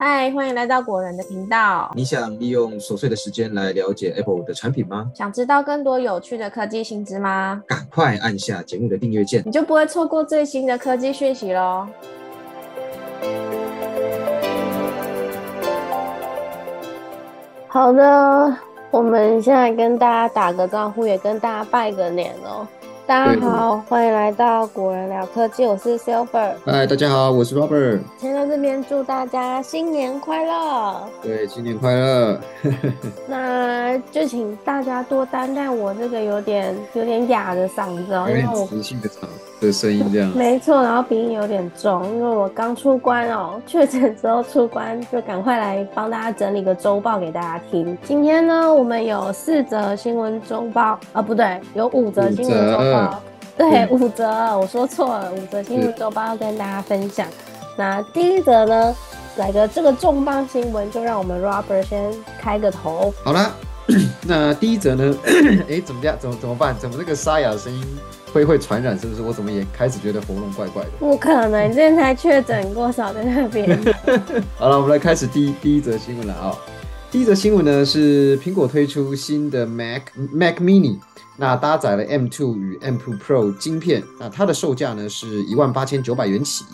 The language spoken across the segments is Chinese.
嗨，欢迎来到果仁的频道。你想利用琐碎的时间来了解 Apple 的产品吗？想知道更多有趣的科技新知吗？赶快按下节目的订阅键，你就不会错过最新的科技讯息喽。好的，我们现在跟大家打个招呼，也跟大家拜个年哦。大家好，欢迎来到果仁聊科技，我是 Silver。嗨，大家好，我是 Robert。先在这边祝大家新年快乐。对，新年快乐。那就请大家多担待我这个有点有点哑的嗓子哦，因为我磁性的嗓的声音这样。没错，然后鼻音有点重，因为我刚出关哦，确诊之后出关，就赶快来帮大家整理个周报给大家听。今天呢，我们有四则新闻周报啊，不对，有五则新闻周报。对，五则，我说错了，五则新闻周报要跟大家分享。那第一则呢，来个这个重磅新闻，就让我们 Robert 先开个头。好了，那第一则呢？哎，怎么样？怎么怎么办？怎么这个沙哑的声音会会传染？是不是？我怎么也开始觉得喉咙怪怪的？不可能，你之前才确诊过，少在那边。好了，我们来开始第一第一则新闻了啊。第一则新闻呢是苹果推出新的 Mac Mac Mini。那搭载了 M2 与 M2 Pro 晶片，那它的售价呢是一万八千九百元起。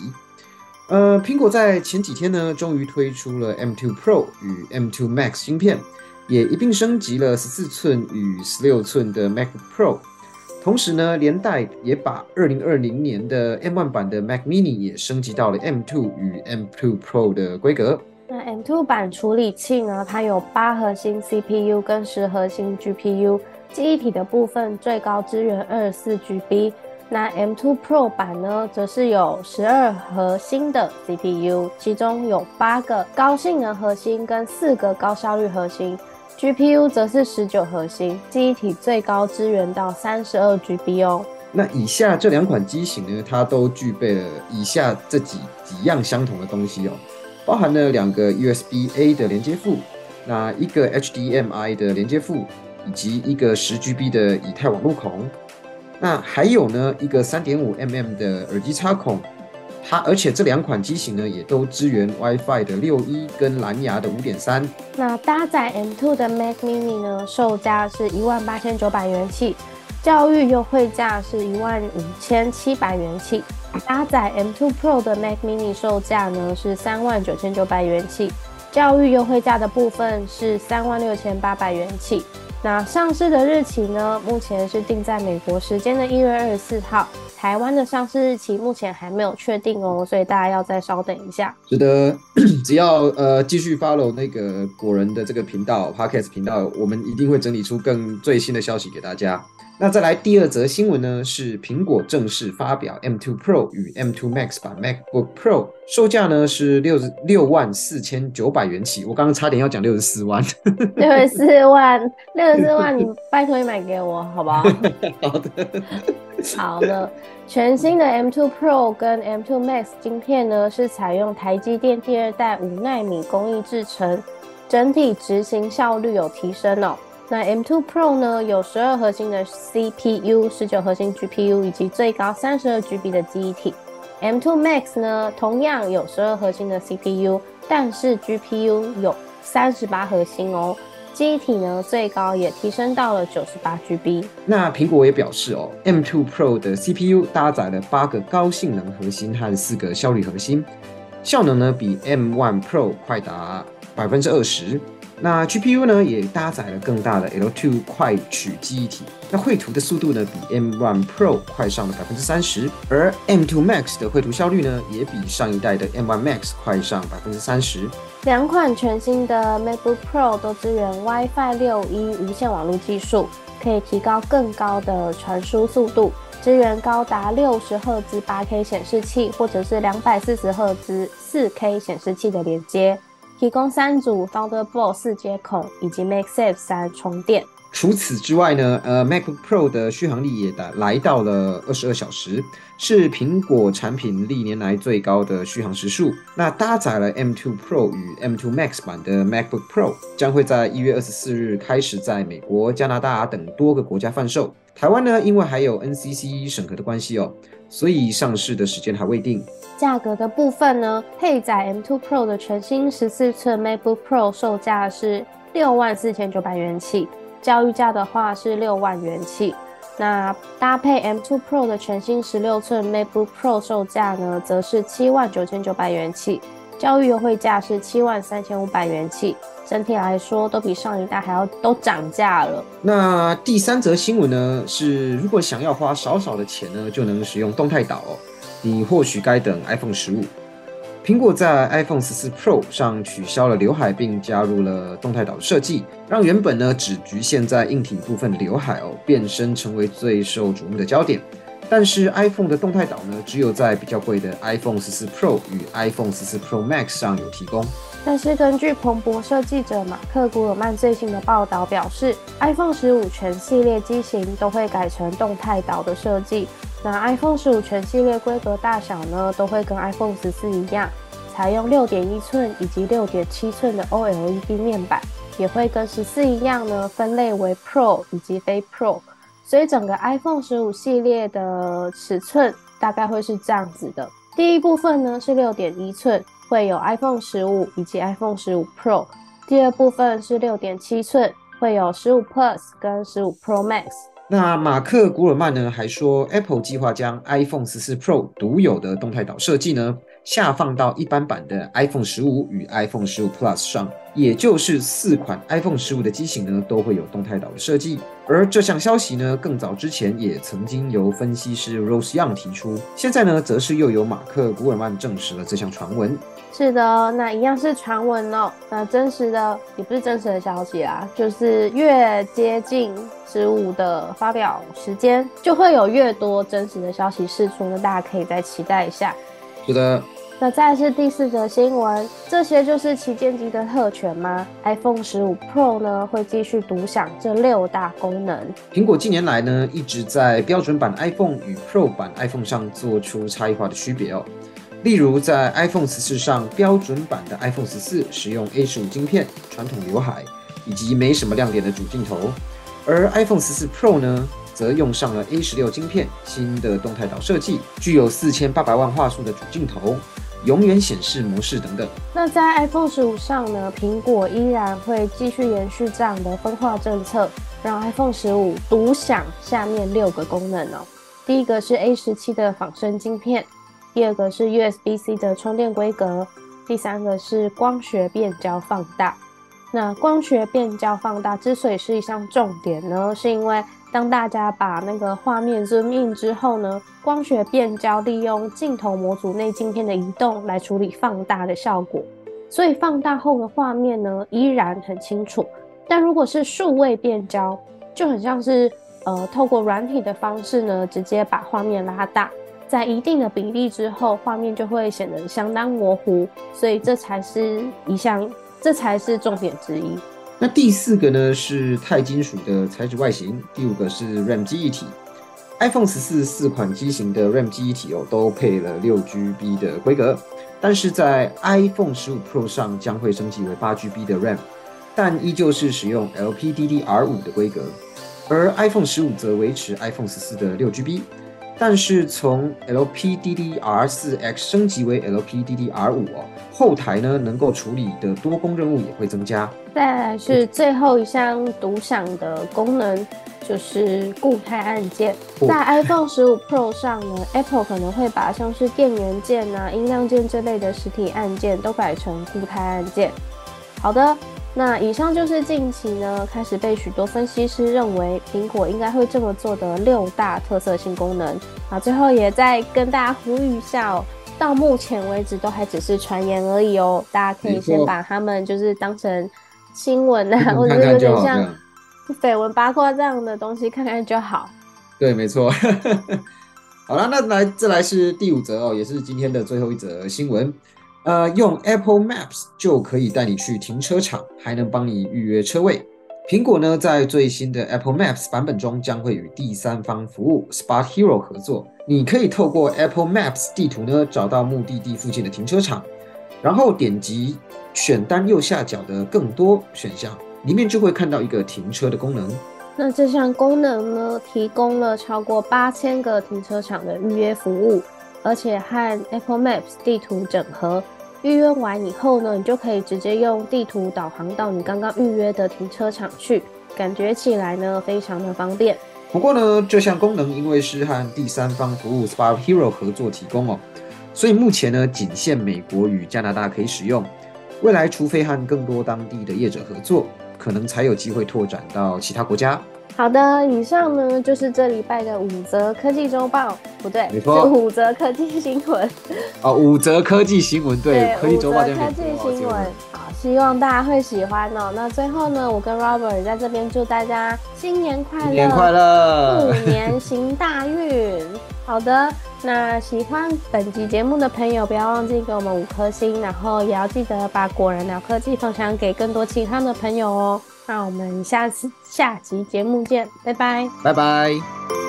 呃，苹果在前几天呢，终于推出了 M2 Pro 与 M2 Max 芯片，也一并升级了十四寸与十六寸的 Mac Pro，同时呢，连带也把二零二零年的 M1 版的 Mac Mini 也升级到了 M2 与 M2 Pro 的规格。那 M2 版处理器呢，它有八核心 CPU 跟十核心 GPU。记忆体的部分最高支援二十四 GB，那 M2 Pro 版呢，则是有十二核心的 CPU，其中有八个高性能核心跟四个高效率核心，GPU 则是十九核心，记忆体最高支援到三十二 GB 哦。那以下这两款机型呢，它都具备了以下这几几样相同的东西哦，包含了两个 USB A 的连接埠，那一个 HDMI 的连接埠。以及一个十 GB 的以太网路孔，那还有呢一个三点五 mm 的耳机插孔，它而且这两款机型呢也都支援 WiFi 的六一跟蓝牙的五点三。那搭载 M2 的 Mac Mini 呢，售价是一万八千九百元起，教育优惠价是一万五千七百元起。搭载 M2 Pro 的 Mac Mini 售价呢是三万九千九百元起，教育优惠价的部分是三万六千八百元起。那上市的日期呢？目前是定在美国时间的一月二十四号，台湾的上市日期目前还没有确定哦，所以大家要再稍等一下。是的，只要呃继续 follow 那个果仁的这个频道 podcast 频道，我们一定会整理出更最新的消息给大家。那再来第二则新闻呢？是苹果正式发表 M2 Pro 与 M2 Max 版 MacBook Pro，售价呢是六十六万四千九百元起。我刚刚差点要讲六十四万，六十四万，六十四万，你拜托你买给我好不好？好的，好了。全新的 M2 Pro 跟 M2 Max 晶片呢，是采用台积电第二代五纳米工艺制成，整体执行效率有提升哦。那 M2 Pro 呢，有十二核心的 CPU，十九核心 GPU，以及最高三十二 GB 的记忆体。M2 Max 呢，同样有十二核心的 CPU，但是 GPU 有三十八核心哦。记忆体呢，最高也提升到了九十八 GB。那苹果也表示哦，M2 Pro 的 CPU 搭载了八个高性能核心和四个效率核心，效能呢比 M1 Pro 快达百分之二十。那 GPU 呢，也搭载了更大的 L2 快取记忆体，那绘图的速度呢，比 M1 Pro 快上了百分之三十，而 M2 Max 的绘图效率呢，也比上一代的 M1 Max 快上百分之三十。两款全新的 MacBook Pro 都支援 WiFi 六一无线网络技术，可以提高更高的传输速度，支援高达六十赫兹 8K 显示器或者是两百四十赫兹 4K 显示器的连接。提供三组 Thunderbolt 四接口以及 Make Safe 三充电。除此之外呢，呃，MacBook Pro 的续航力也达来到了二十二小时，是苹果产品历年来最高的续航时数。那搭载了 M2 Pro 与 M2 Max 版的 MacBook Pro，将会在一月二十四日开始在美国、加拿大等多个国家贩售。台湾呢，因为还有 NCC 审核的关系哦，所以上市的时间还未定。价格的部分呢，配载 M2 Pro 的全新十四寸 MacBook Pro 售价是六万四千九百元起。教育价的话是六万元起，那搭配 M2 Pro 的全新十六寸 MacBook Pro 售价呢，则是七万九千九百元起，教育优惠价是七万三千五百元起，整体来说都比上一代还要都涨价了。那第三则新闻呢，是如果想要花少少的钱呢，就能使用动态岛，你或许该等 iPhone 十五。苹果在 iPhone 十四 Pro 上取消了刘海，并加入了动态岛的设计，让原本呢只局限在硬体部分的刘海哦，变身成为最受瞩目的焦点。但是 iPhone 的动态岛呢，只有在比较贵的 iPhone 十四 Pro 与 iPhone 十四 Pro Max 上有提供。但是根据彭博社记者马克·古尔曼最新的报道表示，iPhone 十五全系列机型都会改成动态岛的设计。那 iPhone 十五全系列规格大小呢，都会跟 iPhone 十四一样，采用六点一寸以及六点七寸的 OLED 面板，也会跟十四一样呢，分类为 Pro 以及非 Pro。所以整个 iPhone 十五系列的尺寸大概会是这样子的：第一部分呢是六点一寸，会有 iPhone 十五以及 iPhone 十五 Pro；第二部分是六点七寸，会有十五 Plus 跟十五 Pro Max。那马克·古尔曼呢还说，Apple 计划将 iPhone 十四 Pro 独有的动态岛设计呢下放到一般版的 iPhone 十五与 iPhone 十五 Plus 上，也就是四款 iPhone 十五的机型呢都会有动态岛的设计。而这项消息呢，更早之前也曾经由分析师 Rose Young 提出，现在呢，则是又由马克·古尔曼证实了这项传闻。是的，那一样是传闻哦。那真实的也不是真实的消息啦，就是越接近十五的发表时间，就会有越多真实的消息释出。那大家可以再期待一下。是的。那再是第四则新闻，这些就是旗舰机的特权吗？iPhone 十五 Pro 呢会继续独享这六大功能。苹果近年来呢一直在标准版 iPhone 与 Pro 版 iPhone 上做出差异化的区别哦。例如在 iPhone 十四上，标准版的 iPhone 十四使用 A 十五晶片、传统刘海以及没什么亮点的主镜头，而 iPhone 十四 Pro 呢？则用上了 A 十六晶片，新的动态岛设计，具有四千八百万画素的主镜头，永远显示模式等等。那在 iPhone 十五上呢？苹果依然会继续延续这样的分化政策，让 iPhone 十五独享下面六个功能哦。第一个是 A 十七的仿生晶片，第二个是 USB-C 的充电规格，第三个是光学变焦放大。那光学变焦放大之所以是一项重点呢，是因为当大家把那个画面 zoom in 之后呢，光学变焦利用镜头模组内镜片的移动来处理放大的效果，所以放大后的画面呢依然很清楚。但如果是数位变焦，就很像是呃透过软体的方式呢，直接把画面拉大，在一定的比例之后，画面就会显得相当模糊。所以这才是一项，这才是重点之一。那第四个呢是钛金属的材质外形，第五个是 RAM 记忆体。iPhone 十四四款机型的 RAM 记忆体哦都配了六 GB 的规格，但是在 iPhone 十五 Pro 上将会升级为八 GB 的 RAM，但依旧是使用 LPDDR5 的规格，而 iPhone 十五则维持 iPhone 十四的六 GB。但是从 LPDDR4X 升级为 LPDDR5 哦，后台呢能够处理的多功任务也会增加。再来是最后一项独享的功能，就是固态按键。在 iPhone 十五 Pro 上呢，Apple 可能会把像是电源键啊、音量键这类的实体按键都改成固态按键。好的。那以上就是近期呢开始被许多分析师认为苹果应该会这么做的六大特色性功能啊。最后也再跟大家呼吁一下哦，到目前为止都还只是传言而已哦，大家可以先把他们就是当成新闻啊，或者有点像绯闻八卦这样的东西看看就好。对，没错。好了，那来这来是第五则哦，也是今天的最后一则新闻。呃，用 Apple Maps 就可以带你去停车场，还能帮你预约车位。苹果呢，在最新的 Apple Maps 版本中，将会与第三方服务 Spot Hero 合作。你可以透过 Apple Maps 地图呢，找到目的地附近的停车场，然后点击选单右下角的更多选项，里面就会看到一个停车的功能。那这项功能呢，提供了超过八千个停车场的预约服务，而且和 Apple Maps 地图整合。预约完以后呢，你就可以直接用地图导航到你刚刚预约的停车场去，感觉起来呢非常的方便。不过呢，这项功能因为是和第三方服务 Spot Hero 合作提供哦，所以目前呢仅限美国与加拿大可以使用。未来除非和更多当地的业者合作，可能才有机会拓展到其他国家。好的，以上呢就是这礼拜的五则科技周报，不对，没错，五则科技新闻。哦，五则科技新闻，对，科技周报科技新闻。好，希望大家会喜欢哦。那最后呢，我跟 Robert 在这边祝大家新年快乐，新年快乐，虎年行大运。好的，那喜欢本集节目的朋友，不要忘记给我们五颗星，然后也要记得把果仁聊科技分享给更多其他的朋友哦。那我们下次下集节目见，拜拜，拜拜。